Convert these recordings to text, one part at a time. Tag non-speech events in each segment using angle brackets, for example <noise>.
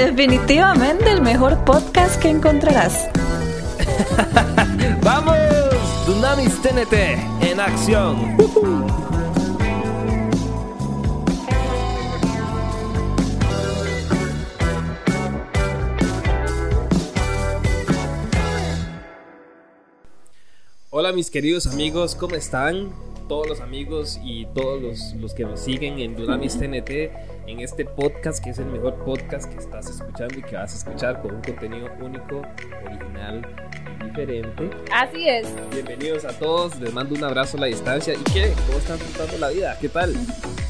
Definitivamente el mejor podcast que encontrarás. <laughs> ¡Vamos! Dunamis TNT en acción. Hola mis queridos amigos, ¿cómo están? Todos los amigos y todos los, los que nos siguen en Dunamis TNT, en este podcast que es el mejor podcast que estás escuchando y que vas a escuchar con un contenido único, original y diferente. Así es. Bienvenidos a todos, les mando un abrazo a la distancia. ¿Y qué? ¿Cómo están tratando la vida? ¿Qué tal? <laughs>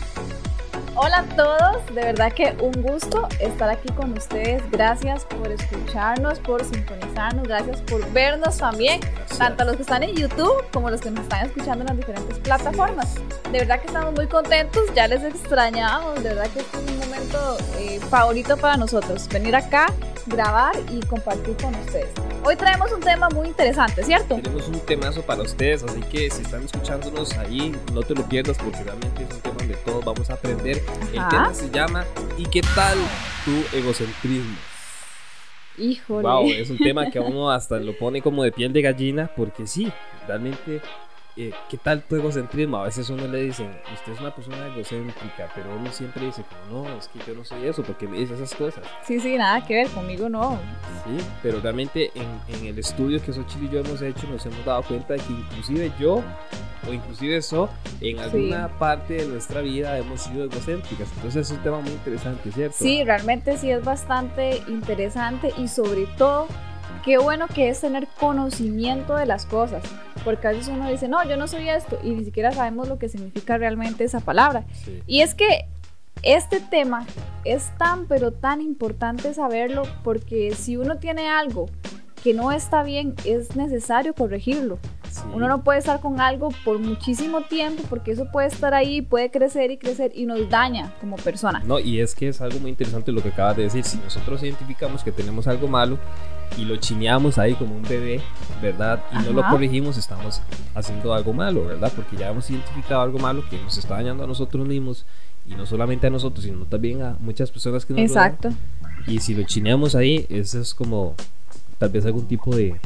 Hola a todos, de verdad que un gusto estar aquí con ustedes. Gracias por escucharnos, por sintonizarnos, gracias por vernos también, tanto los que están en YouTube como los que nos están escuchando en las diferentes plataformas. De verdad que estamos muy contentos, ya les extrañamos, de verdad que este es un momento eh, favorito para nosotros, venir acá, grabar y compartir con ustedes. Hoy traemos un tema muy interesante, ¿cierto? Tenemos un temazo para ustedes, así que si están escuchándonos ahí, no te lo pierdas porque realmente es un tema donde todos vamos a aprender. El tema se llama ¿Y qué tal tu egocentrismo? Híjole. Wow, es un tema <laughs> que a uno hasta lo pone como de piel de gallina porque sí, realmente eh, ¿qué tal tu egocentrismo? A veces uno le dicen, usted es una persona egocéntrica, pero uno siempre dice como, no, es que yo no soy eso, porque me dice esas cosas? Sí, sí, nada que ver, conmigo no. Sí, pero realmente en, en el estudio que Xochitl y yo hemos hecho nos hemos dado cuenta de que inclusive yo o inclusive eso en alguna parte de nuestra vida hemos sido egocéntricas. Entonces es un tema muy interesante, ¿cierto? Sí, realmente sí es bastante interesante y sobre todo, qué bueno que es tener conocimiento de las cosas, porque a veces uno dice, no, yo no soy esto, y ni siquiera sabemos lo que significa realmente esa palabra. Sí. Y es que este tema es tan, pero tan importante saberlo, porque si uno tiene algo que no está bien, es necesario corregirlo. Sí. Uno no puede estar con algo por muchísimo tiempo, porque eso puede estar ahí, puede crecer y crecer y nos daña como persona. No, y es que es algo muy interesante lo que acabas de decir. Si nosotros identificamos que tenemos algo malo y lo chineamos ahí como un bebé, ¿verdad? Y no lo Ajá. corregimos, estamos haciendo algo malo, ¿verdad? Porque ya hemos identificado algo malo que nos está dañando a nosotros mismos y no solamente a nosotros, sino también a muchas personas que nos rodean. Exacto. Y si lo chineamos ahí, eso es como tal vez algún tipo de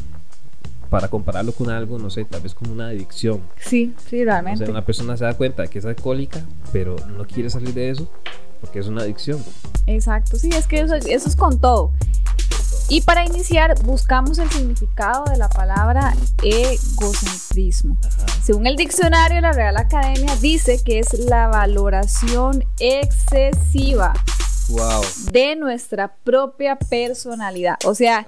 para compararlo con algo, no sé, tal vez como una adicción. Sí, sí, O realmente. sea, una persona se da cuenta de que es alcohólica, pero no quiere salir de eso porque es una adicción. Exacto, sí, es que eso, eso es con todo. Y para iniciar, buscamos el significado de la palabra egocentrismo. Ajá. Según el diccionario de la Real Academia, dice que es la valoración excesiva Wow. de nuestra propia personalidad. O sea,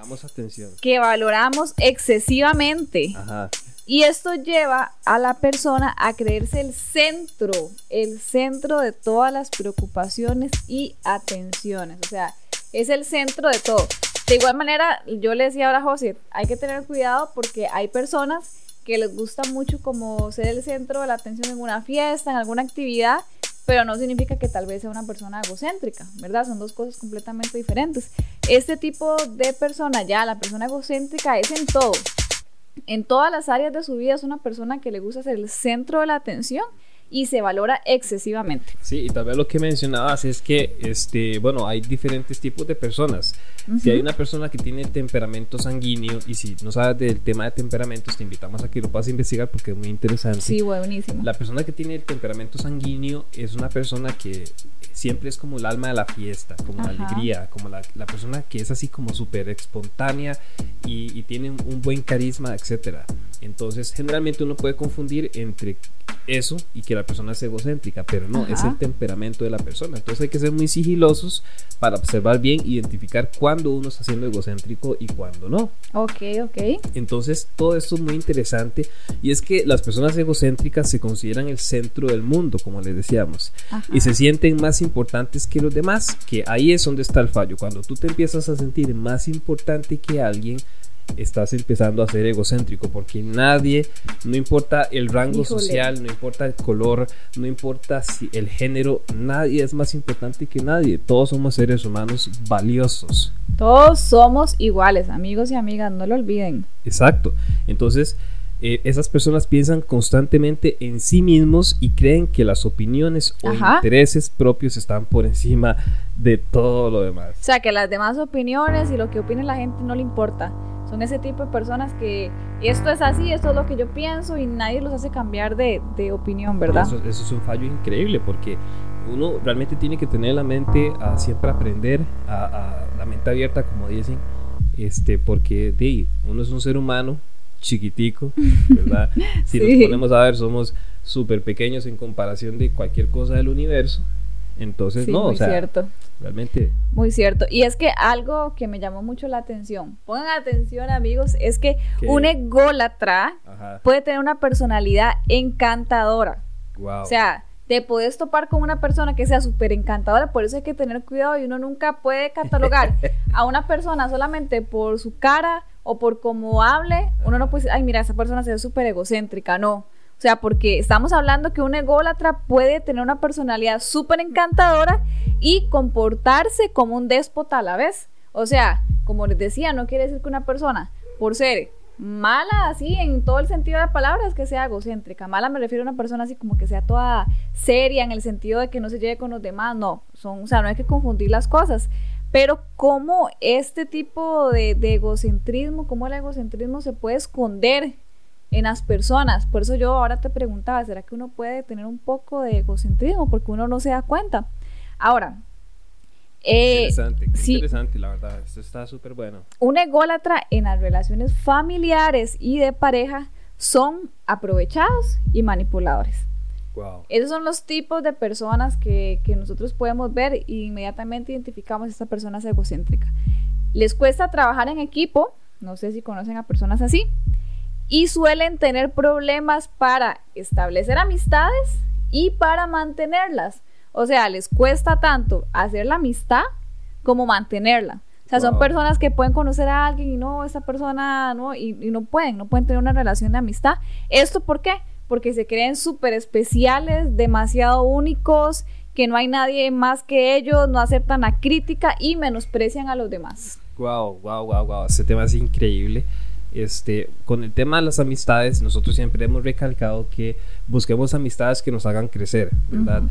que valoramos excesivamente. Ajá. Y esto lleva a la persona a creerse el centro, el centro de todas las preocupaciones y atenciones. O sea, es el centro de todo. De igual manera, yo le decía ahora a José, hay que tener cuidado porque hay personas que les gusta mucho como ser el centro de la atención en una fiesta, en alguna actividad, pero no significa que tal vez sea una persona egocéntrica, ¿verdad? Son dos cosas completamente diferentes. Este tipo de persona, ya la persona egocéntrica, es en todo en todas las áreas de su vida es una persona que le gusta ser el centro de la atención y se valora excesivamente. Sí, y tal vez lo que mencionabas es que, este, bueno, hay diferentes tipos de personas. Si hay una persona que tiene temperamento sanguíneo, y si no sabes del tema de temperamentos, te invitamos a que lo puedas investigar porque es muy interesante. Sí, buenísimo. La persona que tiene el temperamento sanguíneo es una persona que siempre es como el alma de la fiesta, como la Ajá. alegría, como la, la persona que es así como súper espontánea y, y tiene un, buen carisma, etcétera. Entonces, generalmente uno puede confundir entre eso y que la persona es egocéntrica, pero no, es el temperamento de la persona. Entonces hay que ser muy sigilosos para observar bien, identificar cuándo uno está siendo egocéntrico y cuándo no. Ok, ok. Entonces, todo esto es muy interesante y es que las personas egocéntricas se consideran el centro del mundo, como les decíamos, Ajá. y se sienten más importantes que los demás, que ahí es donde está el fallo. Cuando tú te empiezas a sentir más importante que alguien, estás empezando a ser egocéntrico, porque nadie, no importa el rango Híjole. social, no importa el color, no importa si el género, nadie es más importante que nadie. Todos somos seres humanos valiosos. Todos somos iguales, amigos y amigas, no lo olviden. Exacto. Entonces, eh, esas personas piensan constantemente en sí mismos y creen que las opiniones o Ajá. intereses propios están por encima de todo lo demás. O sea, que las demás opiniones y lo que opine la gente no le importa. Son ese tipo de personas que esto es así, esto es lo que yo pienso y nadie los hace cambiar de, de opinión, ¿verdad? Eso, eso es un fallo increíble porque uno realmente tiene que tener la mente a siempre aprender, a, a la mente abierta, como dicen, este, porque de, uno es un ser humano chiquitico, <laughs> ¿verdad? Si Sí. nos ponemos a ver, somos súper pequeños en comparación de cualquier cosa del universo. Entonces, sí, no, o sea, cierto. Realmente Muy cierto. Y es que algo que me llamó mucho la atención, pongan atención amigos, es que un ególatra Ajá, puede tener una personalidad encantadora. wow. O sea, te puedes topar con una persona que sea súper encantadora, por eso hay que tener cuidado y uno nunca puede catalogar <laughs> a una persona solamente por su cara o por cómo hable. Uno no puede decir, ay, mira, esa persona se ve súper egocéntrica, no. O sea, porque estamos hablando que un ególatra puede tener una personalidad súper encantadora y comportarse como un déspota a la vez. O sea, como les decía, no quiere decir que una persona, por ser mala así en todo el sentido de la palabra, que sea egocéntrica. Mala me refiero a una persona así como que sea toda seria en el sentido de que no se lleve con los demás. No, son, o sea, no hay que confundir las cosas. Pero cómo este tipo de, de egocentrismo, cómo el egocentrismo se puede esconder en las personas. Por eso yo ahora te preguntaba, ¿será que uno puede tener un poco de egocentrismo? Porque uno no se da cuenta. Ahora, eh, interesante, sí. interesante, la verdad. Esto está súper bueno. un ególatra en las relaciones familiares y de pareja son aprovechados y manipuladores. Wow. Esos son los tipos de personas que, que nosotros podemos ver e inmediatamente identificamos esta persona es egocéntrica. Les cuesta trabajar en equipo, no sé si conocen a personas así, y suelen tener problemas para establecer amistades y para mantenerlas. O sea, les cuesta tanto hacer la amistad como mantenerla. O sea, son personas que pueden conocer a alguien y no, esa persona no, y, y no pueden, no pueden tener una relación de amistad. ¿Esto por qué? Porque se creen súper especiales, demasiado únicos, que no hay nadie más que ellos, no aceptan la crítica y menosprecian a los demás. Wow, wow, wow, wow. Este tema es increíble. Este, con el tema de las amistades, nosotros siempre hemos recalcado que busquemos amistades que nos hagan crecer, ¿verdad? Ujú.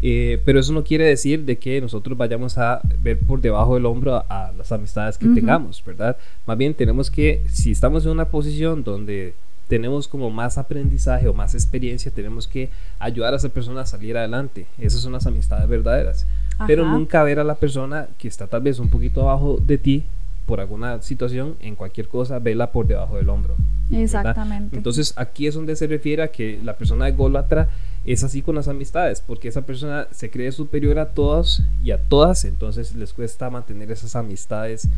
Eh, pero eso no quiere decir de que nosotros vayamos a ver por debajo del hombro a, a las amistades que Ujú. tengamos, ¿verdad? Más bien tenemos que, si estamos en una posición donde tenemos como más aprendizaje o más experiencia, tenemos que ayudar a esa persona a salir adelante. Esas son las amistades verdaderas. Pero Ajá. nunca ver a la persona que está tal vez un poquito abajo de ti por alguna situación, en cualquier cosa, verla por debajo del hombro. ¿verdad? Exactamente. Entonces aquí es donde se refiere a que la persona ególatra es así con las amistades, porque esa persona se cree superior a todos y a todas, entonces les cuesta mantener esas amistades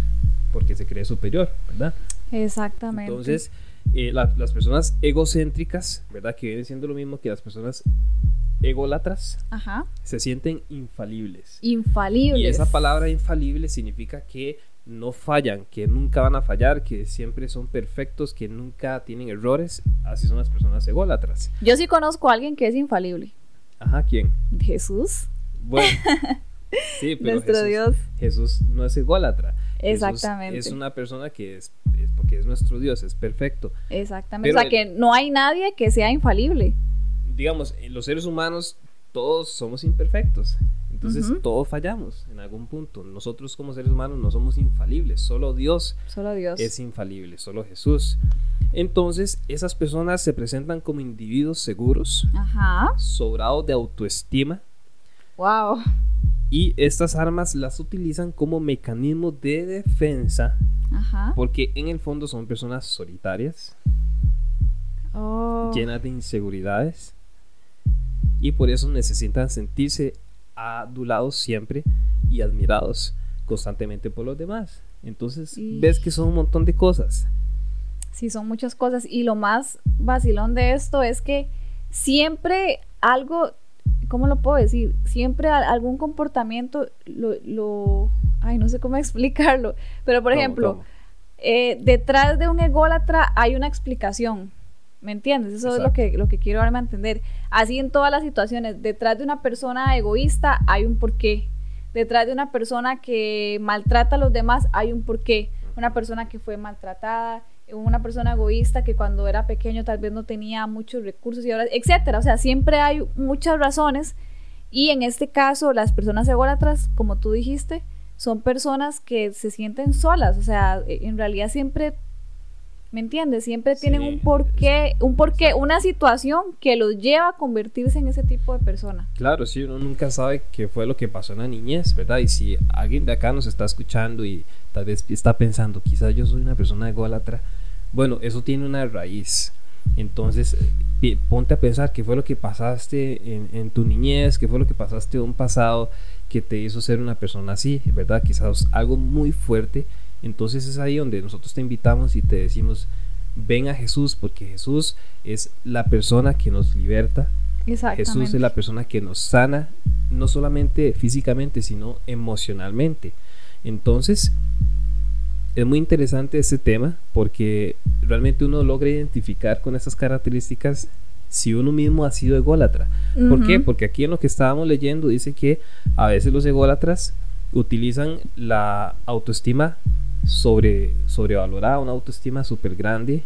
porque se cree superior, ¿verdad? Exactamente. Entonces, eh, la- las personas egocéntricas, ¿verdad? Que vienen siendo lo mismo que las personas ególatras, Ajá. se sienten infalibles. Infalibles. Y esa palabra infalible significa que no fallan, que nunca van a fallar, que siempre son perfectos, que nunca tienen errores. Así son las personas ególatras. Yo sí conozco a alguien que es infalible. Ajá, ¿quién? Jesús, Bueno, <laughs> sí, pero nuestro Jesús, Dios. Jesús no es ególatra. Jesús Exactamente. es una persona que es, es porque es nuestro Dios, es perfecto. Exactamente. Pero o sea, que no hay nadie que sea infalible. Digamos, eh, los seres humanos todos somos imperfectos. Entonces todos fallamos en algún punto. Nosotros como seres humanos no somos infalibles. Solo Dios Solo Dios. es infalible, solo Jesús. Entonces, esas personas se presentan como individuos seguros, Ajá. sobrados de autoestima, Wow. y estas armas las utilizan como mecanismo de defensa, Ajá. porque en el fondo son personas solitarias, Oh. llenas de inseguridades, y por eso necesitan sentirse adulados siempre y admirados constantemente por los demás. Entonces, Y- ves que son un montón de cosas. Sí, son muchas cosas. Y lo más vacilón de esto es que siempre algo, ¿cómo lo puedo decir? Siempre algún comportamiento lo, lo- ay, no sé cómo <laughs> explicarlo. Pero por ¿Cómo, ejemplo, cómo? eh, detrás de un ególatra hay una explicación. ¿Me entiendes? Eso es lo que, lo que quiero darme a entender. Así en todas las situaciones, detrás de una persona egoísta hay un porqué. Detrás de una persona que maltrata a los demás hay un porqué. Una persona que fue maltratada una persona egoísta que cuando era pequeño tal vez no tenía muchos recursos y ahora, etcétera. O sea, siempre hay muchas razones y en este caso las personas ególatras, como tú dijiste, son personas que se sienten solas, o sea, en realidad siempre ¿Me entiendes? Siempre tienen un porqué, un porqué, una situación que los lleva a convertirse en ese tipo de persona. Claro, sí, uno nunca sabe qué fue lo que pasó en la niñez, ¿verdad? Y si alguien de acá nos está escuchando y tal vez está pensando, quizás yo soy una persona ególatra, bueno, eso tiene una raíz. Entonces, ponte a pensar qué fue lo que pasaste en, en tu niñez, qué fue lo que pasaste en un pasado que te hizo ser una persona así, ¿verdad? Quizás algo muy fuerte entonces es ahí donde nosotros te invitamos y te decimos, ven a Jesús, porque Jesús es la persona que nos liberta. Jesús es la persona que nos sana, no solamente físicamente, sino emocionalmente. Entonces, es muy interesante este tema porque realmente uno logra identificar con esas características si uno mismo ha sido ególatra. ¿Por qué? Porque aquí en lo que estábamos leyendo dice que a veces los ególatras utilizan la autoestima sobre, sobrevalorada, una autoestima súper grande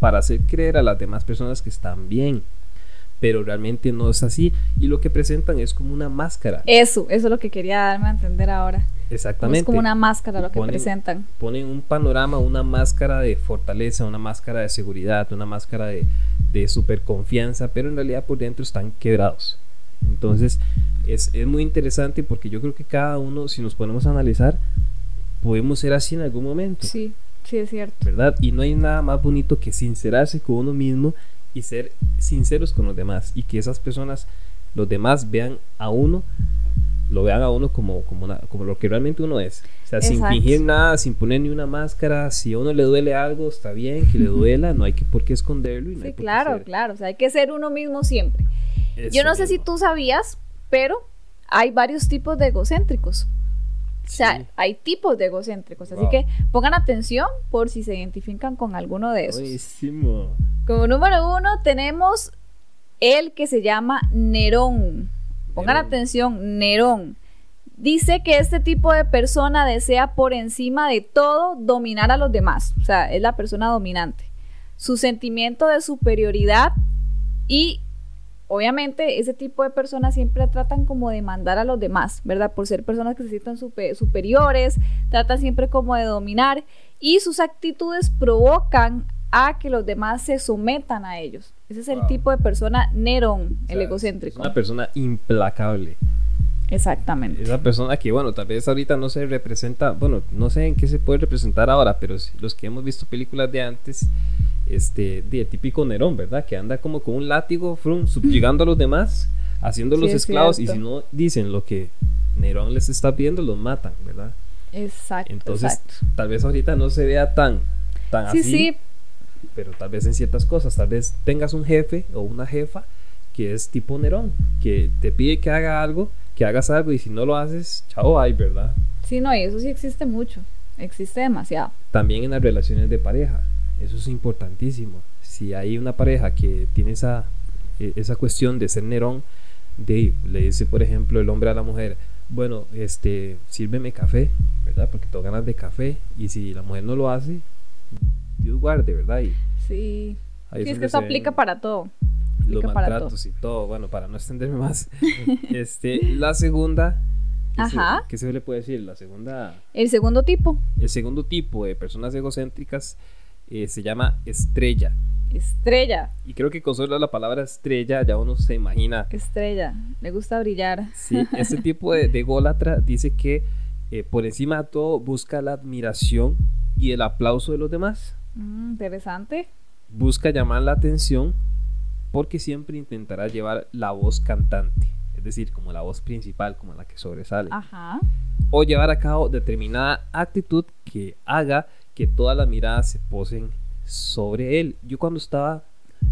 para hacer creer a las demás personas que están bien. Pero realmente no es así. Y lo que presentan es como una máscara. Eso, eso es lo que quería darme a entender ahora. Exactamente. Es como una máscara lo que presentan. Ponen un panorama, una máscara de fortaleza, una máscara de seguridad, una máscara de, de super confianza, pero en realidad por dentro están quebrados. Entonces es, es muy interesante porque yo creo que cada uno, si nos ponemos a analizar, podemos ser así en algún momento. Sí, sí, es cierto. ¿Verdad? Y no hay nada más bonito que sincerarse con uno mismo y ser sinceros con los demás. Y que esas personas, los demás, vean a uno, lo vean a uno como, como, una, como lo que realmente uno es. O sea, sin fingir nada, sin poner ni una máscara. Si a uno le duele algo, está bien que le duela, no hay que por qué esconderlo. Y sí, claro, claro. O sea, hay que ser uno mismo siempre. Yo no sé si tú sabías, pero hay varios tipos de egocéntricos. O sea, hay tipos de egocéntricos, así que pongan atención por si se identifican con alguno de esos. Buenísimo. Como número uno tenemos el que se llama Nerón. Pongan atención, Nerón. Dice que este tipo de persona desea por encima de todo dominar a los demás. O sea, es la persona dominante. Su sentimiento de superioridad y obviamente ese tipo de personas siempre tratan como de mandar a los demás, ¿verdad? Por ser personas que se sienten superiores, tratan siempre como de dominar y sus actitudes provocan a que los demás se sometan a ellos. Ese es el tipo de persona Nerón, el egocéntrico. una persona implacable. Exactamente. Esa persona que, bueno, tal vez ahorita no se representa, bueno, no sé en qué se puede representar ahora, pero los que hemos visto películas de antes, este, de típico Nerón, ¿verdad? Que anda como con un látigo, frum, subyugando a los demás, haciendo los esclavos, y si no dicen lo que Nerón les está pidiendo, los matan, ¿verdad? Exacto. Entonces, tal vez ahorita no se vea tan, tan sí, Sí. Pero tal vez en ciertas cosas, tal vez tengas un jefe o una jefa que es tipo Nerón, que te pide que haga algo que hagas algo y si no lo haces, chao, hay, ¿verdad? Sí, no, y eso sí existe mucho, existe demasiado. También en las relaciones de pareja, eso es importantísimo. Si hay una pareja que tiene esa, e, esa cuestión de ser Nerón, de, le dice, por ejemplo, el hombre a la mujer, bueno, este, sírveme café, ¿verdad? Porque tengo ganas de café y si la mujer no lo hace, Dios guarde, ¿verdad? Y sí. sí es que eso aplica para todo los maltratos y todo, bueno, para no extenderme más. <laughs> este, la segunda, Ajá. ¿qué se le puede decir? La segunda... El segundo tipo. El segundo tipo de personas egocéntricas eh, se llama estrella. Estrella. Y creo que con solo la palabra estrella ya uno se imagina. Estrella, le gusta brillar. Sí, este <laughs> tipo de, de gólatra dice que eh, por encima de todo busca la admiración y el aplauso de los demás. Mm, interesante. Busca llamar la atención porque siempre intentará llevar la voz cantante, es decir, como la voz principal, como la que sobresale. Ajá. O llevar a cabo determinada actitud que haga que todas las miradas se posen sobre él. Yo cuando estaba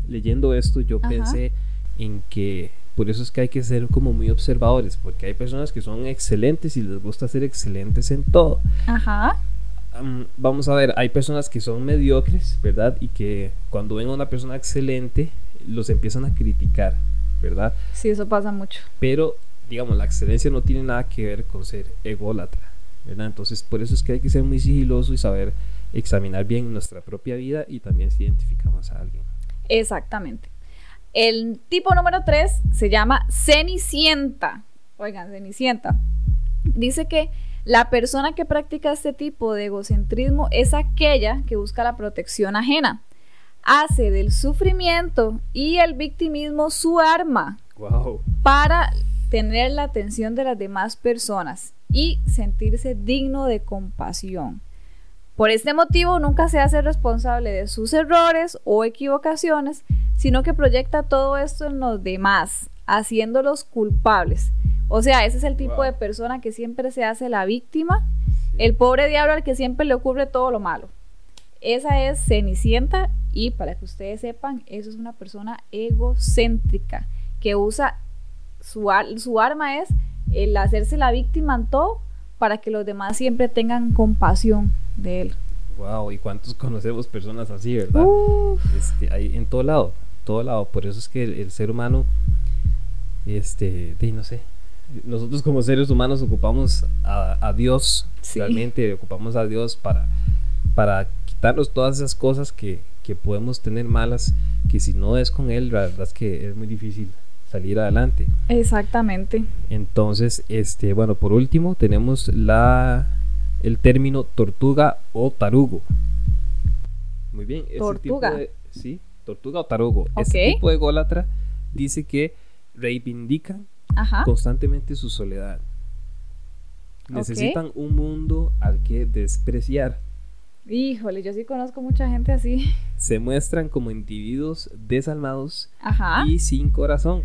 leyendo esto, yo pensé en que por eso es que hay que ser como muy observadores, porque hay personas que son excelentes y les gusta ser excelentes en todo. Ajá. vamos a ver, hay personas que son mediocres, ¿verdad? Y que cuando ven a una persona excelente, los empiezan a criticar, ¿verdad? Sí, eso pasa mucho. Pero, digamos, la excelencia no tiene nada que ver con ser ególatra, ¿verdad? Entonces, por eso es que hay que ser muy sigiloso y saber examinar bien nuestra propia vida y también si identificamos a alguien. Exactamente. El tipo número 3 se llama Cenicienta. Oigan, Cenicienta. Dice que la persona que practica este tipo de egocentrismo es aquella que busca la protección ajena. Hace del sufrimiento y el victimismo su arma Wow. para tener la atención de las demás personas y sentirse digno de compasión. Por este motivo nunca se hace responsable de sus errores o equivocaciones, sino que proyecta todo esto en los demás, haciéndolos culpables. O sea, ese es el tipo Wow. de persona que siempre se hace la víctima, el pobre diablo al que siempre le ocurre todo lo malo. Esa es Cenicienta y para que ustedes sepan, eso es una persona egocéntrica que usa su, ar- su arma es el hacerse la víctima en todo para que los demás siempre tengan compasión de él. Wow, ¿y cuántos <laughs> conocemos personas así, verdad? Este, hay en todo lado, todo lado. Por eso es que el, el ser humano, este, de, no sé, nosotros como seres humanos ocupamos a, a Dios, Sí. realmente ocupamos a Dios para, para quitarnos todas esas cosas que, que podemos tener malas, que si no es con Él, la verdad es que es muy difícil salir adelante. exactamente. Entonces, este, bueno, por último tenemos la el término tortuga o tarugo. Muy bien, Tortuga. tipo de- sí, tortuga o tarugo. Este Ok. tipo de ególatra dice que reivindican Ajá. constantemente su soledad. Necesitan un mundo al que despreciar. Híjole, yo sí conozco mucha gente así. <laughs> Se muestran como individuos desalmados Ajá. y sin corazón.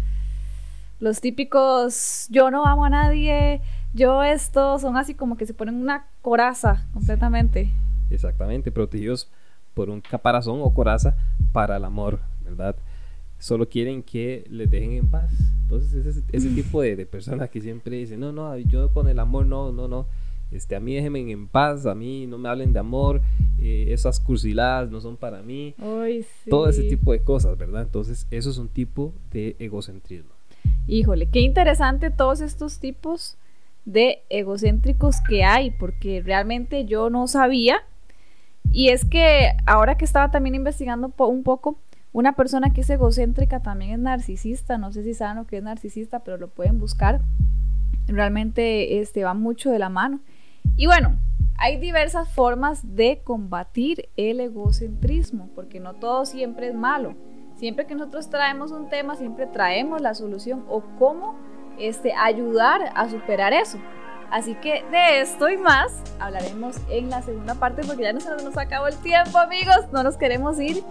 Los típicos yo no amo a nadie, yo esto, son así como que se ponen una coraza completamente. Exactamente, protegidos por un caparazón o coraza para el amor, ¿verdad? Solo quieren que les dejen en paz. Entonces, ese, ese <laughs> tipo de, de personas que siempre dicen, no, no, yo con el amor no, no, no. Este, a mí déjenme en paz, a mí no me hablen de amor, eh, esas cursiladas no son para mí. Uy, sí. Todo ese tipo de cosas, ¿verdad? Entonces, eso es un tipo de egocentrismo. Híjole, qué interesante todos estos tipos de egocéntricos que hay, porque realmente yo no sabía. Y es que ahora que estaba también investigando po- un poco, una persona que es egocéntrica también es narcisista. No sé si saben lo que es narcisista, pero lo pueden buscar. Realmente este, va mucho de la mano. Y bueno, hay diversas formas de combatir el egocentrismo, porque no todo siempre es malo. Siempre que nosotros traemos un tema, siempre traemos la solución o cómo este, ayudar a superar eso. Así que de esto y más hablaremos en la segunda parte porque ya no nos acabó el tiempo amigos, no nos queremos ir,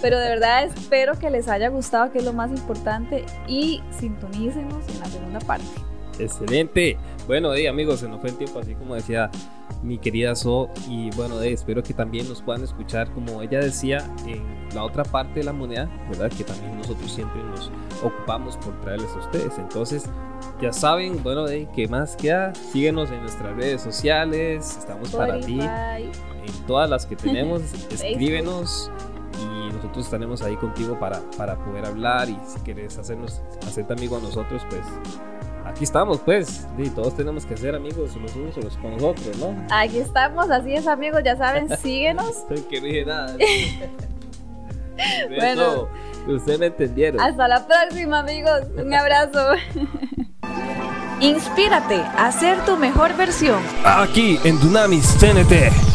pero de verdad espero que les haya gustado, que es lo más importante, y sintonícenos en la segunda parte. Excelente. Bueno, hey, amigos, se nos fue el tiempo, así como decía mi querida So. Y bueno, hey, espero que también nos puedan escuchar, como ella decía, en la otra parte de la moneda, ¿verdad? Que también nosotros siempre nos ocupamos por traerles a ustedes. Entonces, ya saben, bueno, hey, ¿qué más queda? Síguenos en nuestras redes sociales, estamos para ti. En todas las que tenemos, <laughs> escríbenos. Y nosotros estaremos ahí contigo para, para poder hablar. Y si quieres hacernos, hacerte amigo a nosotros, pues aquí estamos, pues. Y todos tenemos que ser amigos los unos los con nosotros, ¿no? Aquí estamos, así es amigos, ya saben, <laughs> síguenos. Que no dije nada. <laughs> Bueno. Ustedes me entendieron. Hasta la próxima amigos, un <laughs> abrazo. Inspírate a ser tu mejor versión. Aquí en Dunamis TNT.